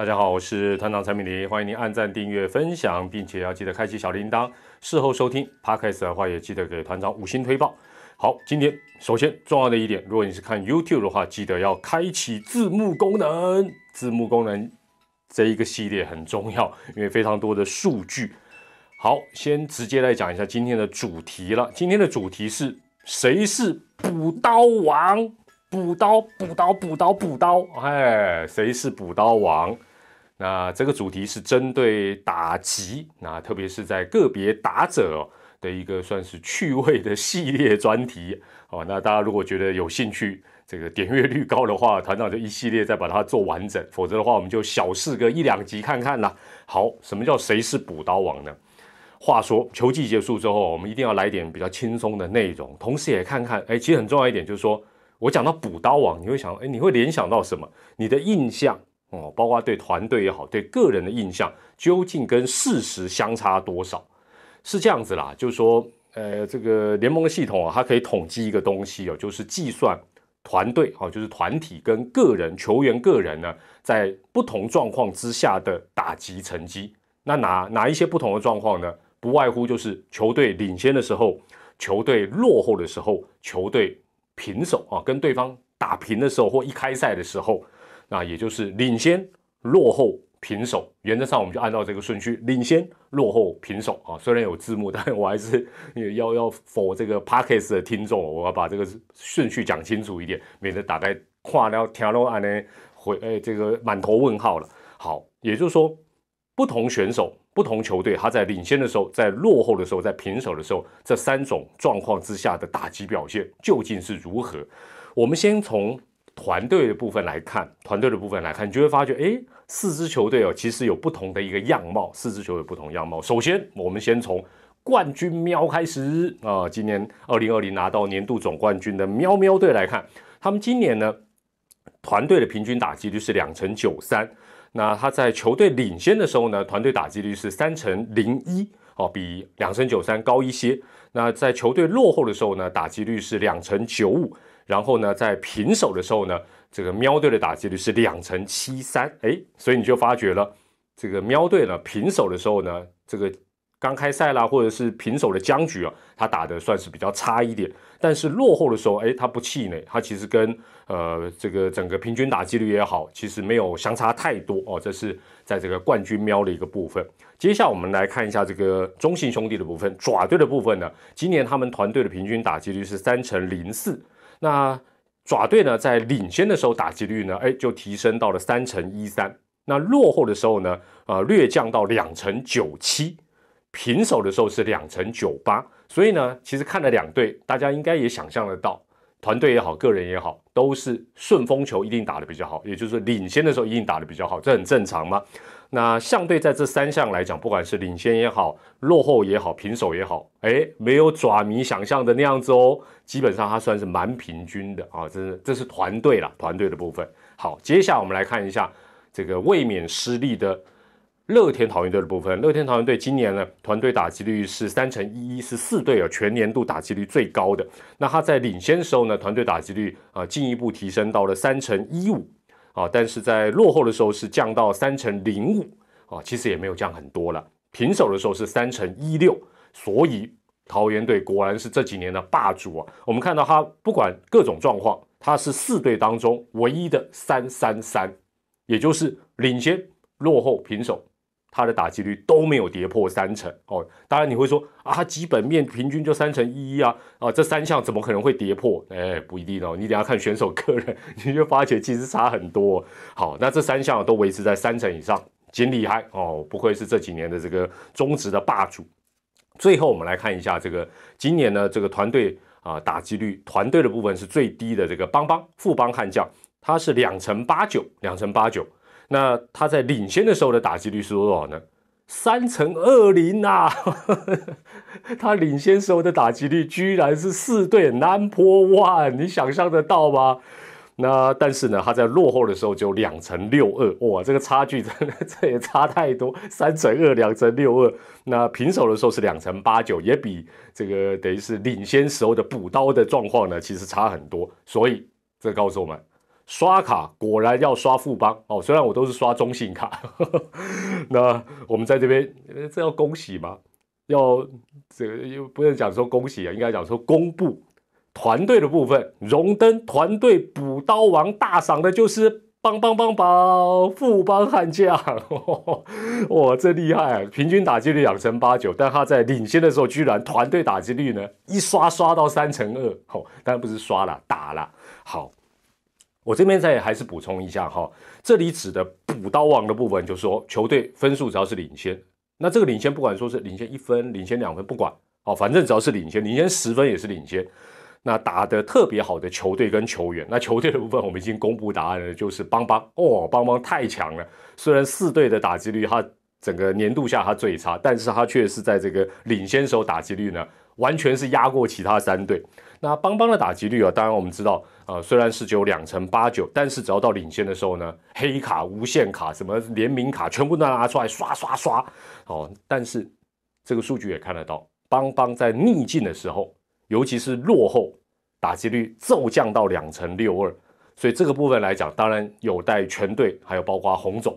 大家好，我是团长陈敏林，欢迎您按赞、订阅、分享，并且要记得开启小铃铛。事后收听 Podcast 的话，也记得给团长五星推报。好，今天首先重要的一点，如果你是看 YouTube 的话，记得要开启字幕功能。字幕功能这一个系列很重要，因为非常多的数据。好，先直接来讲一下今天的主题了。今天的主题是谁是补刀王？补刀，补刀，补刀，补刀！哎，谁是补刀王？那这个主题是针对打击，那特别是在个别打者的一个算是趣味的系列专题哦。那大家如果觉得有兴趣，这个点阅率高的话，团长就一系列再把它做完整；否则的话，我们就小试个一两集看看啦。好，什么叫谁是补刀王呢？话说球季结束之后，我们一定要来点比较轻松的内容，同时也看看，哎，其实很重要一点就是说，我讲到补刀王，你会想，哎，你会联想到什么？你的印象？哦，包括对团队也好，对个人的印象究竟跟事实相差多少？是这样子啦，就是说，呃，这个联盟的系统啊，它可以统计一个东西哦，就是计算团队哦，就是团体跟个人球员个人呢，在不同状况之下的打击成绩。那哪哪一些不同的状况呢？不外乎就是球队领先的时候，球队落后的时候，球队平手啊，跟对方打平的时候，或一开赛的时候。那也就是领先、落后、平手，原则上我们就按照这个顺序：领先、落后、平手啊。虽然有字幕，但我还是要要否这个 Parkes 的听众，我要把这个顺序讲清楚一点，免得打开跨了听了安呢回哎这个满头问号了。好，也就是说，不同选手、不同球队，他在领先的时候、在落后的时候、在平手的时候，这三种状况之下的打击表现究竟是如何？我们先从。团队的部分来看，团队的部分来看，你就会发觉，哎，四支球队哦，其实有不同的一个样貌。四支球队不同样貌。首先，我们先从冠军喵开始啊，今年二零二零拿到年度总冠军的喵喵队来看，他们今年呢，团队的平均打击率是两成九三。那他在球队领先的时候呢，团队打击率是三成零一，哦，比两成九三高一些。那在球队落后的时候呢，打击率是两成九五。然后呢，在平手的时候呢，这个喵队的打击率是两成七三，哎，所以你就发觉了，这个喵队呢平手的时候呢，这个刚开赛啦，或者是平手的僵局啊，他打的算是比较差一点。但是落后的时候，哎，他不气馁，他其实跟呃这个整个平均打击率也好，其实没有相差太多哦。这是在这个冠军喵的一个部分。接下来我们来看一下这个中信兄弟的部分，爪队的部分呢，今年他们团队的平均打击率是三成零四。那爪队呢，在领先的时候打击率呢，哎，就提升到了三成一三。那落后的时候呢，呃，略降到两成九七。平手的时候是两成九八。所以呢，其实看了两队，大家应该也想象得到，团队也好，个人也好，都是顺风球一定打得比较好，也就是领先的时候一定打得比较好，这很正常吗？那相对在这三项来讲，不管是领先也好，落后也好，平手也好，哎，没有爪迷想象的那样子哦。基本上它算是蛮平均的啊，这是这是团队了，团队的部分。好，接下来我们来看一下这个卫冕失利的乐天桃园队的部分。乐天桃园队今年呢，团队打击率是三成一一，是四队啊全年度打击率最高的。那他在领先的时候呢，团队打击率啊进一步提升到了三成一五。啊，但是在落后的时候是降到三成零五啊，其实也没有降很多了。平手的时候是三成一六，所以桃园队果然是这几年的霸主啊。我们看到他不管各种状况，他是四队当中唯一的三三三，也就是领先、落后、平手。他的打击率都没有跌破三成哦，当然你会说啊，基本面平均就三成一啊，啊，这三项怎么可能会跌破？哎，不一定哦，你等下看选手个人，你就发觉其实差很多。好，那这三项都维持在三成以上，真厉害哦，不愧是这几年的这个中职的霸主。最后我们来看一下这个今年呢，这个团队啊打击率团队的部分是最低的，这个邦邦富邦悍将，它是两成八九，两成八九。那他在领先的时候的打击率是多少呢？三乘二零啊！他领先时候的打击率居然是四对 number one，你想象得到吗？那但是呢，他在落后的时候就两成六二，哇，这个差距真的这也差太多，三乘二，两成六二。那平手的时候是两成八九，也比这个等于是领先时候的补刀的状况呢，其实差很多。所以这告诉我们。刷卡果然要刷富邦哦，虽然我都是刷中信卡，那我们在这边这要恭喜吗？要这个又不能讲说恭喜啊，应该讲说公布团队的部分，荣登团队补刀王大赏的就是邦邦邦邦富邦悍将，哇，这厉害啊！平均打击率两成八九，但他在领先的时候居然团队打击率呢一刷刷到三成二，哦，当然不是刷了打了，好。我这边再还是补充一下哈，这里指的补刀王的部分，就是说球队分数只要是领先，那这个领先不管说是领先一分、领先两分，不管哦，反正只要是领先，领先十分也是领先。那打得特别好的球队跟球员，那球队的部分我们已经公布答案了，就是邦邦哦，邦邦太强了。虽然四队的打击率他整个年度下他最差，但是他却是在这个领先时候打击率呢，完全是压过其他三队。那邦邦的打击率啊，当然我们知道，呃，虽然是只有两成八九，但是只要到领先的时候呢，黑卡、无限卡、什么联名卡，全部都拿出来刷刷刷，哦，但是这个数据也看得到，邦邦在逆境的时候，尤其是落后，打击率骤降到两成六二，所以这个部分来讲，当然有待全队还有包括红总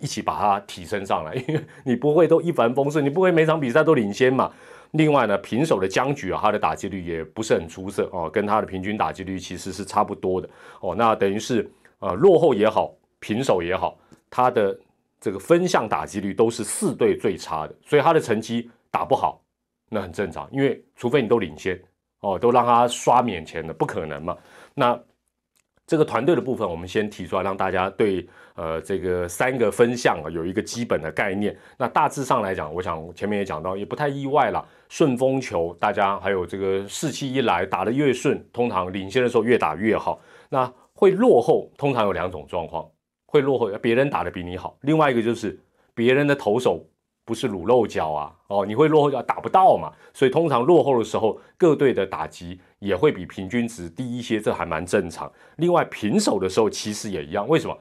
一起把它提升上来，因为你不会都一帆风顺，你不会每场比赛都领先嘛。另外呢，平手的僵局啊，他的打击率也不是很出色哦，跟他的平均打击率其实是差不多的哦。那等于是呃落后也好，平手也好，他的这个分项打击率都是四队最差的，所以他的成绩打不好，那很正常，因为除非你都领先哦，都让他刷免钱的，不可能嘛。那这个团队的部分，我们先提出来，让大家对呃这个三个分项啊有一个基本的概念。那大致上来讲，我想前面也讲到，也不太意外了。顺风球，大家还有这个士气一来，打得越顺，通常领先的时候越打越好。那会落后，通常有两种状况，会落后，别人打得比你好。另外一个就是别人的投手。不是卤肉脚啊，哦，你会落后就打不到嘛，所以通常落后的时候，各队的打击也会比平均值低一些，这还蛮正常。另外平手的时候其实也一样，为什么？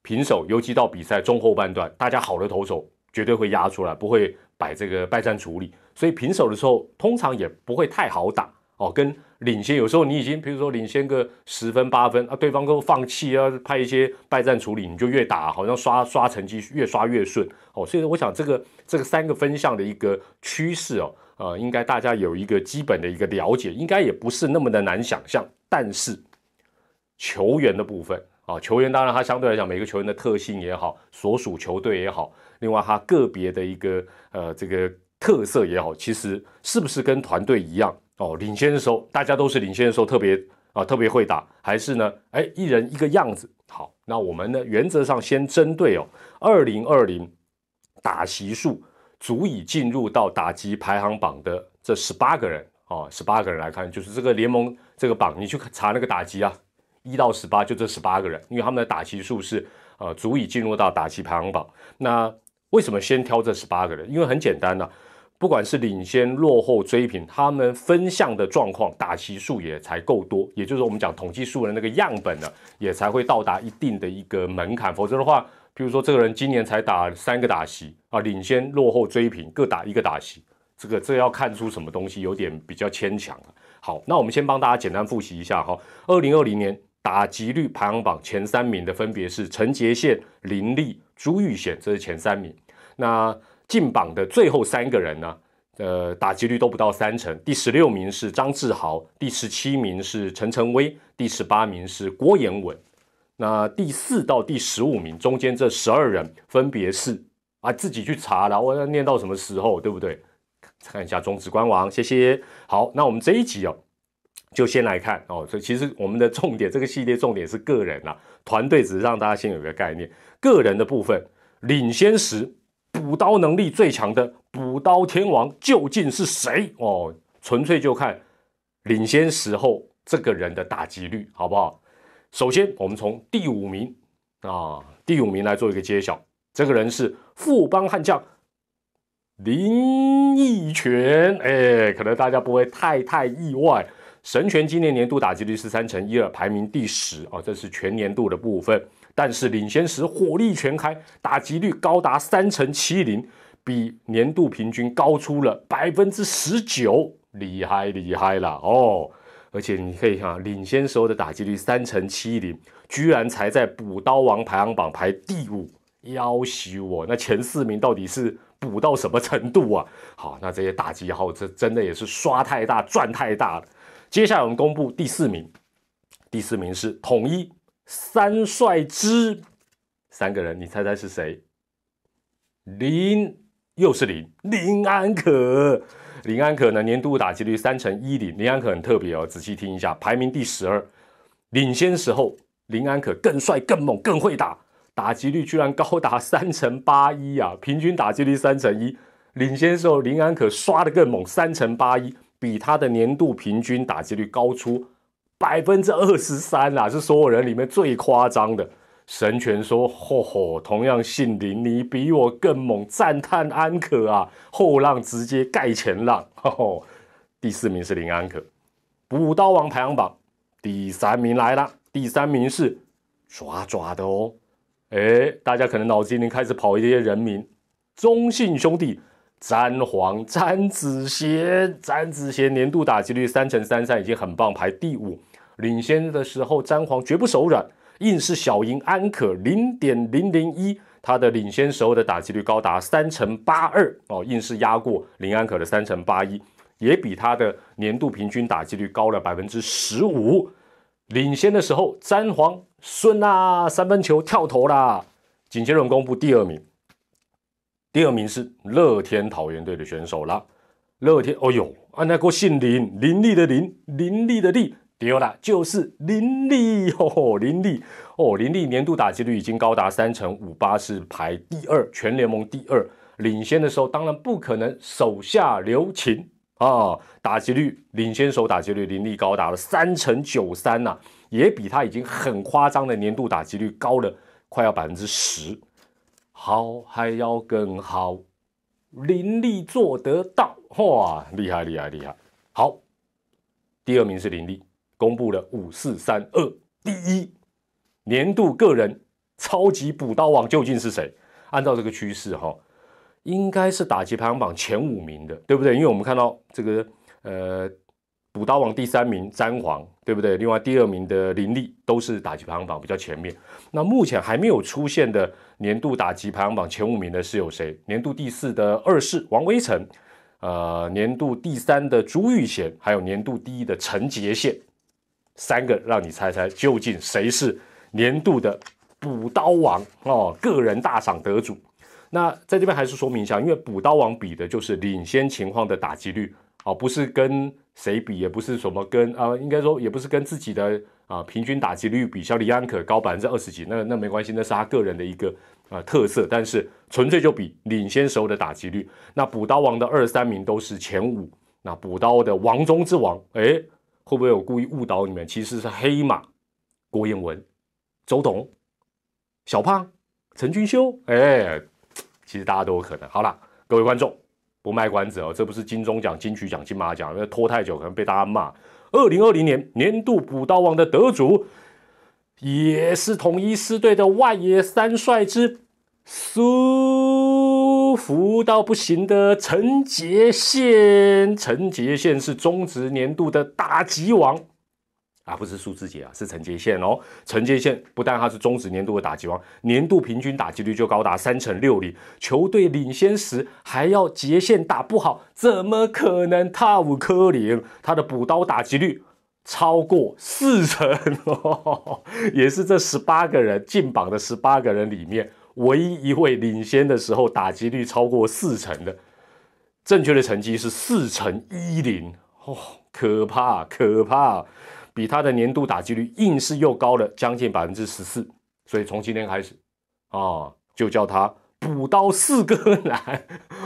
平手尤其到比赛中后半段，大家好的投手绝对会压出来，不会摆这个败战处理，所以平手的时候通常也不会太好打。哦，跟领先有时候你已经，比如说领先个十分八分啊，对方都放弃啊，派一些败战处理，你就越打好像刷刷成绩越刷越顺哦。所以我想这个这个三个分项的一个趋势哦，呃，应该大家有一个基本的一个了解，应该也不是那么的难想象。但是球员的部分啊，球员当然他相对来讲每个球员的特性也好，所属球队也好，另外他个别的一个呃这个特色也好，其实是不是跟团队一样？哦，领先的时候，大家都是领先的时候，特别啊，特别会打，还是呢？哎，一人一个样子。好，那我们呢，原则上先针对哦，二零二零打席数足以进入到打击排行榜的这十八个人哦，十八个人来看，就是这个联盟这个榜，你去查那个打击啊，一到十八就这十八个人，因为他们的打击数是呃足以进入到打击排行榜。那为什么先挑这十八个人？因为很简单呢。不管是领先、落后、追平，他们分项的状况，打席数也才够多，也就是我们讲统计数的那个样本呢，也才会到达一定的一个门槛。否则的话，比如说这个人今年才打三个打席啊，领先、落后、追平各打一个打席，这个这要看出什么东西，有点比较牵强了。好，那我们先帮大家简单复习一下哈，二零二零年打击率排行榜前三名的分别是陈杰宪、林立、朱玉贤，这是前三名。那进榜的最后三个人呢，呃，打击率都不到三成。第十六名是张志豪，第十七名是陈晨威，第十八名是郭彦文。那第四到第十五名中间这十二人分别是啊，自己去查了，我要念到什么时候，对不对？看一下中职官网，谢谢。好，那我们这一集哦，就先来看哦。所以其实我们的重点，这个系列重点是个人啊，团队只是让大家先有个概念。个人的部分领先时。补刀能力最强的补刀天王究竟是谁？哦，纯粹就看领先时候这个人的打击率，好不好？首先，我们从第五名啊，第五名来做一个揭晓。这个人是富邦悍将林奕泉，哎，可能大家不会太太意外。神拳今年年度打击率是三成一二，排名第十啊，这是全年度的部分。但是领先时火力全开，打击率高达三成七零，比年度平均高出了百分之十九，厉害厉害了哦！而且你可以看啊，领先时候的打击率三成七零，居然才在补刀王排行榜排第五，要死我！那前四名到底是补到什么程度啊？好，那这些打击号这真的也是刷太大赚太大了。接下来我们公布第四名，第四名是统一三帅之三个人，你猜猜是谁？林又是林林安可。林安可呢？年度打击率三成一零。林安可很特别哦，仔细听一下，排名第十二。领先时候，林安可更帅、更猛、更会打，打击率居然高达三成八一啊！平均打击率三成一。领先时候，林安可刷的更猛，三成八一，比他的年度平均打击率高出百分之二十三啊！是所有人里面最夸张的。神拳说：“吼吼，同样姓林，你比我更猛！”赞叹安可啊，后浪直接盖前浪。吼吼，第四名是林安可，补刀王排行榜第三名来了。第三名是抓抓的哦。哎，大家可能脑子里开始跑一些人名，中信兄弟詹皇、詹子贤、詹子贤年度打击率三乘三三已经很棒，排第五。领先的时候，詹皇绝不手软。硬是小赢安可零点零零一，他的领先时候的打击率高达三成八二哦，硬是压过林安可的三成八一，也比他的年度平均打击率高了百分之十五。领先的时候，詹皇孙啊三分球跳投啦。紧接着公布第二名，第二名是乐天桃园队的选手啦。乐天，哦呦，啊那个姓林，林立的林，林立的立。丢了，就是林立哦，林立哦，林立年度打击率已经高达三成五八，是排第二，全联盟第二。领先的时候，当然不可能手下留情啊！打击率领先手打击率，林立高达了三成九三呐，也比他已经很夸张的年度打击率高了快要百分之十。好，还要更好，林立做得到哇！厉害，厉害，厉害！好，第二名是林立。公布了五四三二第一年度个人超级补刀王究竟是谁？按照这个趋势哈，应该是打击排行榜前五名的，对不对？因为我们看到这个呃补刀王第三名詹皇，对不对？另外第二名的林立都是打击排行榜比较前面。那目前还没有出现的年度打击排行榜前五名的是有谁？年度第四的二世王威成，呃，年度第三的朱玉贤，还有年度第一的陈杰宪。三个让你猜猜，究竟谁是年度的补刀王哦？个人大赏得主。那在这边还是说明一下，因为补刀王比的就是领先情况的打击率哦，不是跟谁比，也不是什么跟啊，应该说也不是跟自己的啊平均打击率比，像李安可高百分之二十几，那那没关系，那是他个人的一个啊特色。但是纯粹就比领先时候的打击率。那补刀王的二三名都是前五，那补刀的王中之王，哎。会不会有故意误导你们？其实是黑马，郭彦文、周董、小胖、陈君修，哎，其实大家都有可能。好了，各位观众，不卖关子哦，这不是金钟奖、金曲奖、金马奖，因为拖太久可能被大家骂。二零二零年年度补刀王的得主，也是统一师队的外野三帅之舒服到不行的陈杰宪，陈杰宪是中职年度的打击王啊，不是数字节啊，是承接线哦。承接线不但他是中止年度的打击王，年度平均打击率就高达三成六零，球队领先时还要杰宪打不好，怎么可能？他无科林，他的补刀打击率超过四成，也是这十八个人进榜的十八个人里面。唯一一位领先的时候打击率超过四成的，正确的成绩是四成一零哦，可怕可怕，比他的年度打击率硬是又高了将近百分之十四，所以从今天开始啊，就叫他补刀四哥男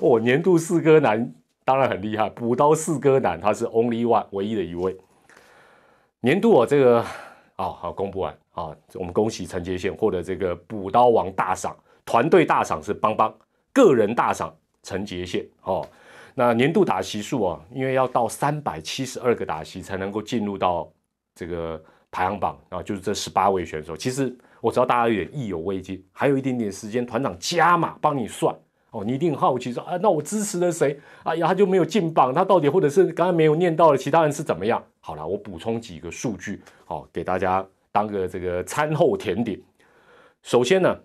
哦，年度四哥男当然很厉害，补刀四哥男他是 only one 唯一的一位，年度哦这个。哦，好，公布完啊，我们恭喜陈杰宪获得这个补刀王大赏，团队大赏是邦邦，个人大赏陈杰宪哦。那年度打席数啊，因为要到三百七十二个打席才能够进入到这个排行榜啊，就是这十八位选手。其实我知道大家有点意犹未尽，还有一点点时间，团长加码帮你算哦。你一定好奇说啊，那我支持了谁？哎呀，他就没有进榜，他到底或者是刚刚没有念到的其他人是怎么样？好了，我补充几个数据，好给大家当个这个餐后甜点。首先呢，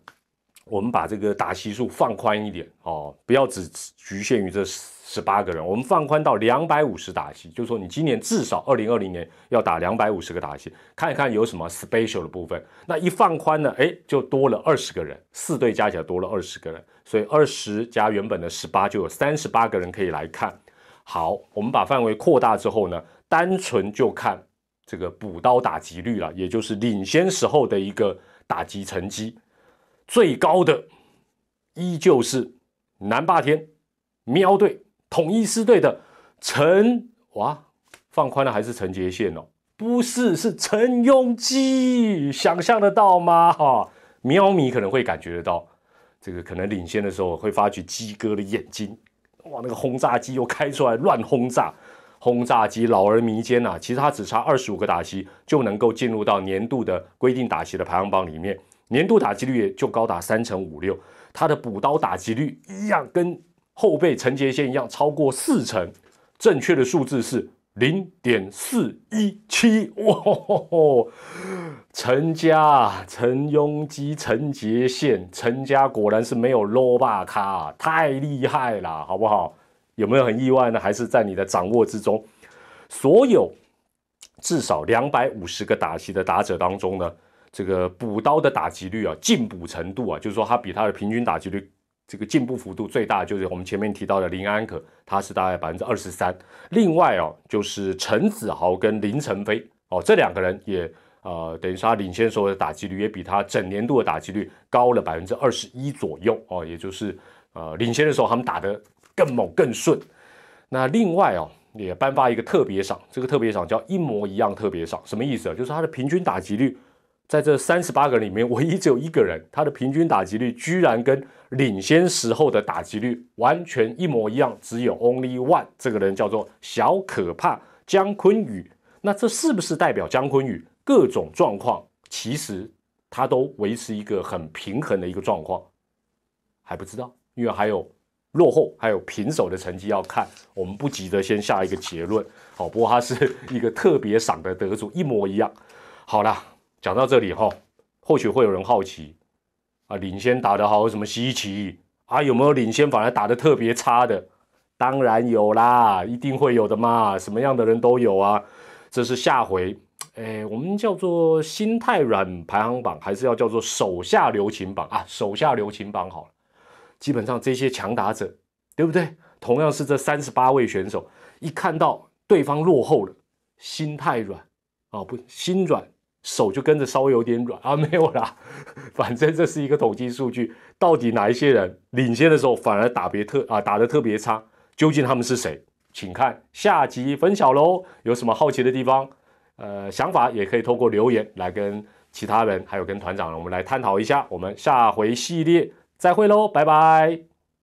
我们把这个打席数放宽一点哦，不要只局限于这十八个人，我们放宽到两百五十打席，就是说你今年至少二零二零年要打两百五十个打席，看一看有什么 special 的部分。那一放宽呢，哎，就多了二十个人，四队加起来多了二十个人，所以二十加原本的十八，就有三十八个人可以来看。好，我们把范围扩大之后呢？单纯就看这个补刀打击率了，也就是领先时候的一个打击成绩，最高的依旧是南霸天喵队统一狮队的陈哇，放宽了还是陈杰宪哦？不是，是陈庸基，想象得到吗？哈，喵迷可能会感觉得到，这个可能领先的时候会发觉鸡哥的眼睛，哇，那个轰炸机又开出来乱轰炸。轰炸机老而弥坚呐，其实它只差二十五个打席就能够进入到年度的规定打席的排行榜里面，年度打击率也就高达三成五六，它的补刀打击率一样跟后备陈杰宪一样超过四成，正确的数字是零点四一七哇！陈家陈庸基陈杰宪陈家果然是没有 low 霸卡，太厉害了，好不好？有没有很意外呢？还是在你的掌握之中？所有至少两百五十个打击的打者当中呢，这个补刀的打击率啊，进补程度啊，就是说他比他的平均打击率这个进步幅度最大，就是我们前面提到的林安可，他是大概百分之二十三。另外哦，就是陈子豪跟林晨飞哦，这两个人也呃，等于说他领先所有的打击率也比他整年度的打击率高了百分之二十一左右哦，也就是呃，领先的时候他们打得。更猛更顺，那另外哦，也颁发一个特别赏，这个特别赏叫一模一样特别赏，什么意思啊？就是他的平均打击率在这三十八个人里面，唯一只有一个人，他的平均打击率居然跟领先时候的打击率完全一模一样，只有 only one，这个人叫做小可怕姜昆宇。那这是不是代表姜昆宇各种状况其实他都维持一个很平衡的一个状况？还不知道，因为还有。落后还有平手的成绩要看，我们不急着先下一个结论。好，不过他是一个特别赏的得主，一模一样。好了，讲到这里哈，或许会有人好奇啊，领先打得好有什么稀奇啊？有没有领先反而打得特别差的？当然有啦，一定会有的嘛，什么样的人都有啊。这是下回，哎，我们叫做心太软排行榜，还是要叫做手下留情榜啊？手下留情榜好了。基本上这些强打者，对不对？同样是这三十八位选手，一看到对方落后了，心太软啊，不心软，手就跟着稍微有点软啊，没有啦。反正这是一个统计数据，到底哪一些人领先的时候反而打别特啊，打得特别差？究竟他们是谁？请看下集分晓喽。有什么好奇的地方，呃，想法也可以透过留言来跟其他人，还有跟团长，我们来探讨一下。我们下回系列。再会喽，拜拜。